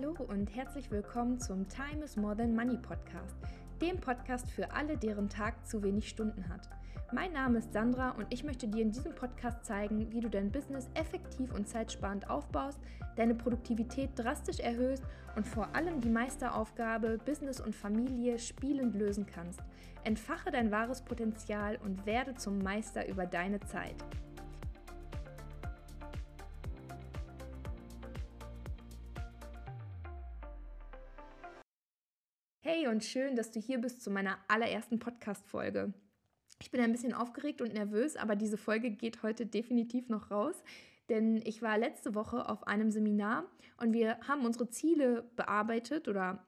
Hallo und herzlich willkommen zum Time is More Than Money Podcast, dem Podcast für alle, deren Tag zu wenig Stunden hat. Mein Name ist Sandra und ich möchte dir in diesem Podcast zeigen, wie du dein Business effektiv und zeitsparend aufbaust, deine Produktivität drastisch erhöhst und vor allem die Meisteraufgabe Business und Familie spielend lösen kannst. Entfache dein wahres Potenzial und werde zum Meister über deine Zeit. Hey und schön, dass du hier bist zu meiner allerersten Podcast-Folge. Ich bin ein bisschen aufgeregt und nervös, aber diese Folge geht heute definitiv noch raus, denn ich war letzte Woche auf einem Seminar und wir haben unsere Ziele bearbeitet oder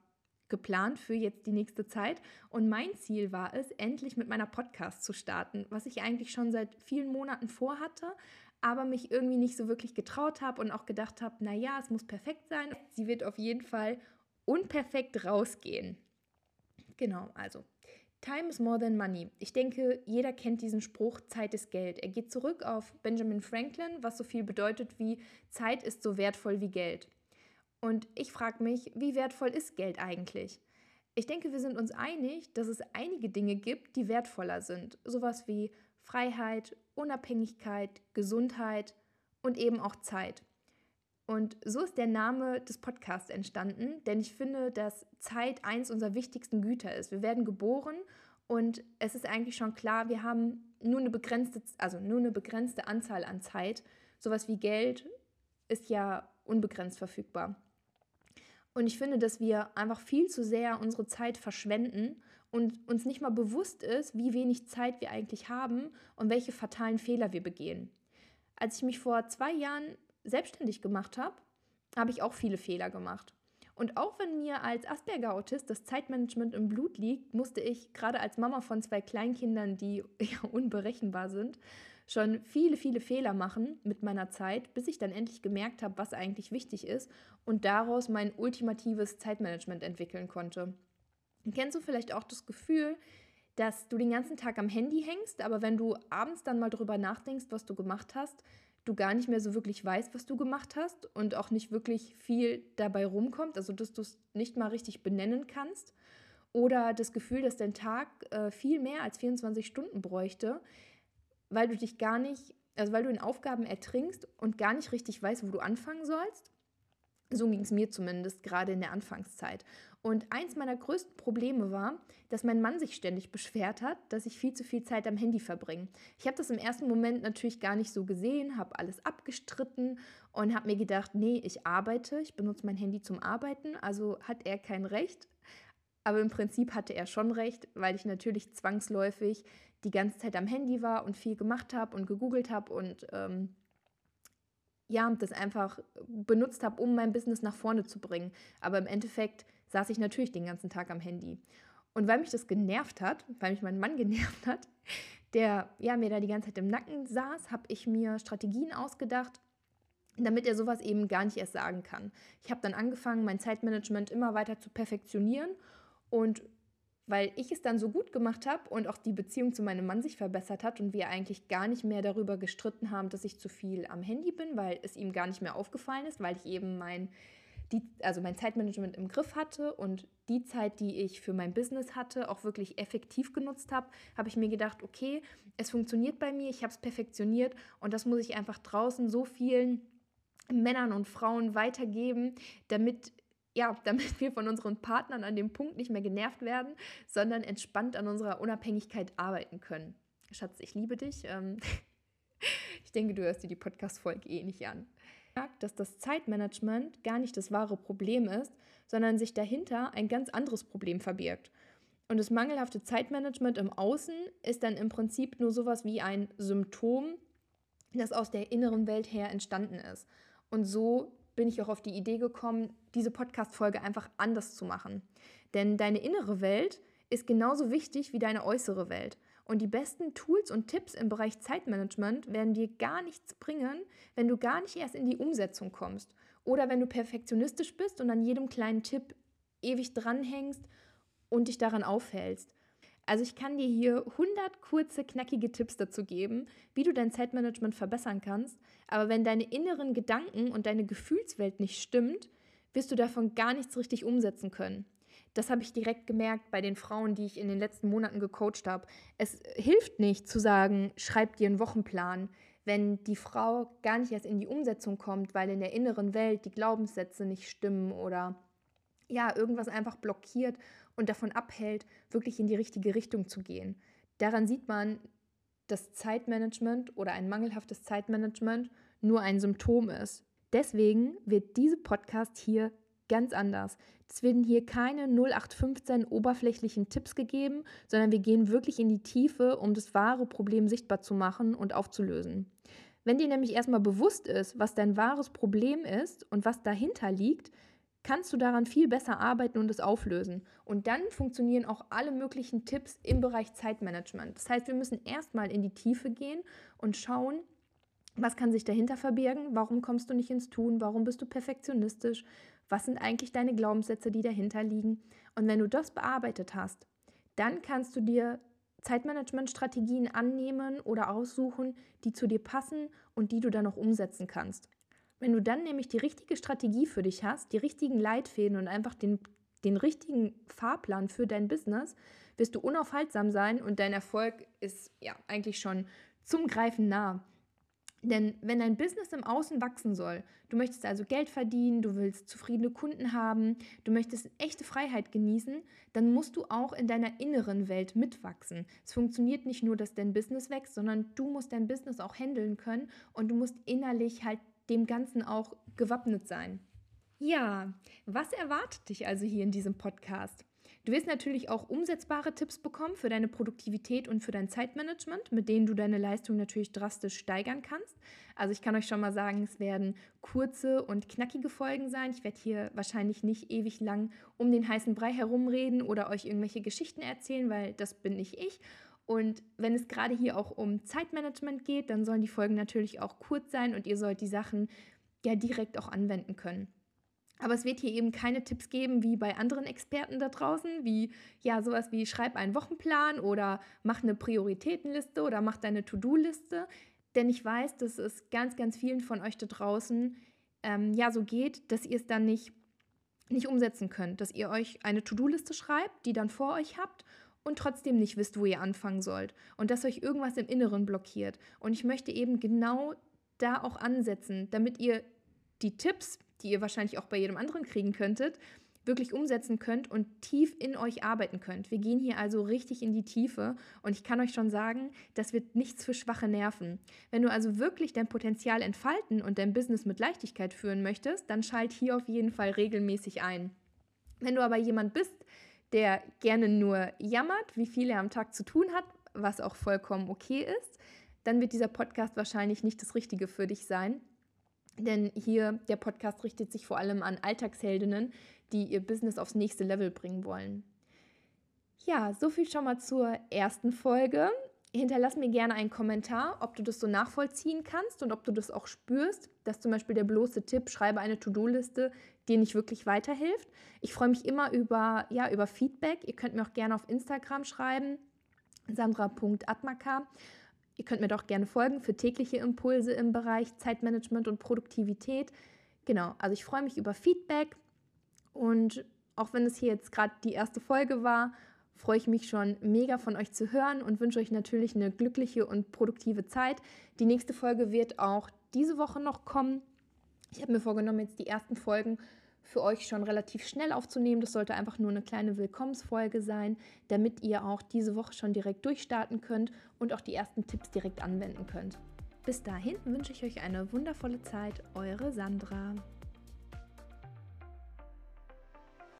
geplant für jetzt die nächste Zeit. Und mein Ziel war es, endlich mit meiner Podcast zu starten, was ich eigentlich schon seit vielen Monaten vorhatte, aber mich irgendwie nicht so wirklich getraut habe und auch gedacht habe, naja, es muss perfekt sein. Sie wird auf jeden Fall unperfekt rausgehen. Genau, also Time is more than money. Ich denke, jeder kennt diesen Spruch, Zeit ist Geld. Er geht zurück auf Benjamin Franklin, was so viel bedeutet wie Zeit ist so wertvoll wie Geld. Und ich frage mich, wie wertvoll ist Geld eigentlich? Ich denke, wir sind uns einig, dass es einige Dinge gibt, die wertvoller sind. Sowas wie Freiheit, Unabhängigkeit, Gesundheit und eben auch Zeit. Und so ist der Name des Podcasts entstanden, denn ich finde, dass Zeit eins unserer wichtigsten Güter ist. Wir werden geboren und es ist eigentlich schon klar, wir haben nur eine begrenzte, also nur eine begrenzte Anzahl an Zeit. Sowas wie Geld ist ja unbegrenzt verfügbar. Und ich finde, dass wir einfach viel zu sehr unsere Zeit verschwenden und uns nicht mal bewusst ist, wie wenig Zeit wir eigentlich haben und welche fatalen Fehler wir begehen. Als ich mich vor zwei Jahren selbstständig gemacht habe, habe ich auch viele Fehler gemacht. Und auch wenn mir als Asperger-Autist das Zeitmanagement im Blut liegt, musste ich gerade als Mama von zwei Kleinkindern, die ja unberechenbar sind, schon viele, viele Fehler machen mit meiner Zeit, bis ich dann endlich gemerkt habe, was eigentlich wichtig ist und daraus mein ultimatives Zeitmanagement entwickeln konnte. Kennst du vielleicht auch das Gefühl, dass du den ganzen Tag am Handy hängst, aber wenn du abends dann mal drüber nachdenkst, was du gemacht hast, du gar nicht mehr so wirklich weißt, was du gemacht hast und auch nicht wirklich viel dabei rumkommt, also dass du es nicht mal richtig benennen kannst. Oder das Gefühl, dass dein Tag äh, viel mehr als 24 Stunden bräuchte, weil du dich gar nicht, also weil du in Aufgaben ertrinkst und gar nicht richtig weißt, wo du anfangen sollst. So ging es mir zumindest gerade in der Anfangszeit. Und eins meiner größten Probleme war, dass mein Mann sich ständig beschwert hat, dass ich viel zu viel Zeit am Handy verbringe. Ich habe das im ersten Moment natürlich gar nicht so gesehen, habe alles abgestritten und habe mir gedacht, nee, ich arbeite, ich benutze mein Handy zum Arbeiten, also hat er kein Recht. Aber im Prinzip hatte er schon recht, weil ich natürlich zwangsläufig die ganze Zeit am Handy war und viel gemacht habe und gegoogelt habe und ähm, ja, das einfach benutzt habe, um mein Business nach vorne zu bringen. Aber im Endeffekt saß ich natürlich den ganzen Tag am Handy. Und weil mich das genervt hat, weil mich mein Mann genervt hat, der ja mir da die ganze Zeit im Nacken saß, habe ich mir Strategien ausgedacht, damit er sowas eben gar nicht erst sagen kann. Ich habe dann angefangen, mein Zeitmanagement immer weiter zu perfektionieren und weil ich es dann so gut gemacht habe und auch die Beziehung zu meinem Mann sich verbessert hat und wir eigentlich gar nicht mehr darüber gestritten haben, dass ich zu viel am Handy bin, weil es ihm gar nicht mehr aufgefallen ist, weil ich eben mein, die, also mein Zeitmanagement im Griff hatte und die Zeit, die ich für mein Business hatte, auch wirklich effektiv genutzt habe, habe ich mir gedacht, okay, es funktioniert bei mir, ich habe es perfektioniert und das muss ich einfach draußen so vielen Männern und Frauen weitergeben, damit ja, damit wir von unseren Partnern an dem Punkt nicht mehr genervt werden, sondern entspannt an unserer Unabhängigkeit arbeiten können. Schatz, ich liebe dich. Ähm, ich denke, du hörst dir die Podcast-Folge eh nicht an. Dass das Zeitmanagement gar nicht das wahre Problem ist, sondern sich dahinter ein ganz anderes Problem verbirgt. Und das mangelhafte Zeitmanagement im Außen ist dann im Prinzip nur sowas wie ein Symptom, das aus der inneren Welt her entstanden ist. Und so bin ich auch auf die Idee gekommen, diese Podcast-Folge einfach anders zu machen. Denn deine innere Welt ist genauso wichtig wie deine äußere Welt. Und die besten Tools und Tipps im Bereich Zeitmanagement werden dir gar nichts bringen, wenn du gar nicht erst in die Umsetzung kommst. Oder wenn du perfektionistisch bist und an jedem kleinen Tipp ewig dranhängst und dich daran aufhältst. Also ich kann dir hier 100 kurze, knackige Tipps dazu geben, wie du dein Zeitmanagement verbessern kannst. Aber wenn deine inneren Gedanken und deine Gefühlswelt nicht stimmt, wirst du davon gar nichts richtig umsetzen können. Das habe ich direkt gemerkt bei den Frauen, die ich in den letzten Monaten gecoacht habe. Es hilft nicht zu sagen, schreib dir einen Wochenplan, wenn die Frau gar nicht erst in die Umsetzung kommt, weil in der inneren Welt die Glaubenssätze nicht stimmen oder ja, irgendwas einfach blockiert und davon abhält, wirklich in die richtige Richtung zu gehen. Daran sieht man, dass Zeitmanagement oder ein mangelhaftes Zeitmanagement nur ein Symptom ist. Deswegen wird diese Podcast hier ganz anders. Es werden hier keine 0815 oberflächlichen Tipps gegeben, sondern wir gehen wirklich in die Tiefe, um das wahre Problem sichtbar zu machen und aufzulösen. Wenn dir nämlich erstmal bewusst ist, was dein wahres Problem ist und was dahinter liegt, kannst du daran viel besser arbeiten und es auflösen. Und dann funktionieren auch alle möglichen Tipps im Bereich Zeitmanagement. Das heißt, wir müssen erstmal in die Tiefe gehen und schauen, was kann sich dahinter verbergen? Warum kommst du nicht ins Tun? Warum bist du perfektionistisch? Was sind eigentlich deine Glaubenssätze, die dahinter liegen? Und wenn du das bearbeitet hast, dann kannst du dir Zeitmanagement-Strategien annehmen oder aussuchen, die zu dir passen und die du dann auch umsetzen kannst. Wenn du dann nämlich die richtige Strategie für dich hast, die richtigen Leitfäden und einfach den, den richtigen Fahrplan für dein Business, wirst du unaufhaltsam sein und dein Erfolg ist ja eigentlich schon zum Greifen nah. Denn wenn dein Business im Außen wachsen soll, du möchtest also Geld verdienen, du willst zufriedene Kunden haben, du möchtest echte Freiheit genießen, dann musst du auch in deiner inneren Welt mitwachsen. Es funktioniert nicht nur, dass dein Business wächst, sondern du musst dein Business auch handeln können und du musst innerlich halt dem Ganzen auch gewappnet sein. Ja, was erwartet dich also hier in diesem Podcast? Du wirst natürlich auch umsetzbare Tipps bekommen für deine Produktivität und für dein Zeitmanagement, mit denen du deine Leistung natürlich drastisch steigern kannst. Also ich kann euch schon mal sagen, es werden kurze und knackige Folgen sein. Ich werde hier wahrscheinlich nicht ewig lang um den heißen Brei herumreden oder euch irgendwelche Geschichten erzählen, weil das bin nicht ich. Und wenn es gerade hier auch um Zeitmanagement geht, dann sollen die Folgen natürlich auch kurz sein und ihr sollt die Sachen ja direkt auch anwenden können. Aber es wird hier eben keine Tipps geben wie bei anderen Experten da draußen, wie ja sowas wie schreib einen Wochenplan oder mach eine Prioritätenliste oder mach deine To-Do-Liste. Denn ich weiß, dass es ganz, ganz vielen von euch da draußen ähm, ja so geht, dass ihr es dann nicht, nicht umsetzen könnt, dass ihr euch eine To-Do-Liste schreibt, die dann vor euch habt und trotzdem nicht wisst, wo ihr anfangen sollt und dass euch irgendwas im Inneren blockiert. Und ich möchte eben genau da auch ansetzen, damit ihr die Tipps, die ihr wahrscheinlich auch bei jedem anderen kriegen könntet, wirklich umsetzen könnt und tief in euch arbeiten könnt. Wir gehen hier also richtig in die Tiefe und ich kann euch schon sagen, das wird nichts für schwache Nerven. Wenn du also wirklich dein Potenzial entfalten und dein Business mit Leichtigkeit führen möchtest, dann schalt hier auf jeden Fall regelmäßig ein. Wenn du aber jemand bist, der gerne nur jammert, wie viel er am Tag zu tun hat, was auch vollkommen okay ist, dann wird dieser Podcast wahrscheinlich nicht das Richtige für dich sein. Denn hier, der Podcast richtet sich vor allem an Alltagsheldinnen, die ihr Business aufs nächste Level bringen wollen. Ja, so viel schon mal zur ersten Folge. Hinterlass mir gerne einen Kommentar, ob du das so nachvollziehen kannst und ob du das auch spürst, dass zum Beispiel der bloße Tipp, schreibe eine To-Do-Liste, dir nicht wirklich weiterhilft. Ich freue mich immer über, ja, über Feedback. Ihr könnt mir auch gerne auf Instagram schreiben, sandra.atmaka. Ihr könnt mir doch gerne folgen für tägliche Impulse im Bereich Zeitmanagement und Produktivität. Genau, also ich freue mich über Feedback und auch wenn es hier jetzt gerade die erste Folge war freue ich mich schon mega von euch zu hören und wünsche euch natürlich eine glückliche und produktive Zeit. Die nächste Folge wird auch diese Woche noch kommen. Ich habe mir vorgenommen, jetzt die ersten Folgen für euch schon relativ schnell aufzunehmen. Das sollte einfach nur eine kleine Willkommensfolge sein, damit ihr auch diese Woche schon direkt durchstarten könnt und auch die ersten Tipps direkt anwenden könnt. Bis dahin wünsche ich euch eine wundervolle Zeit, eure Sandra.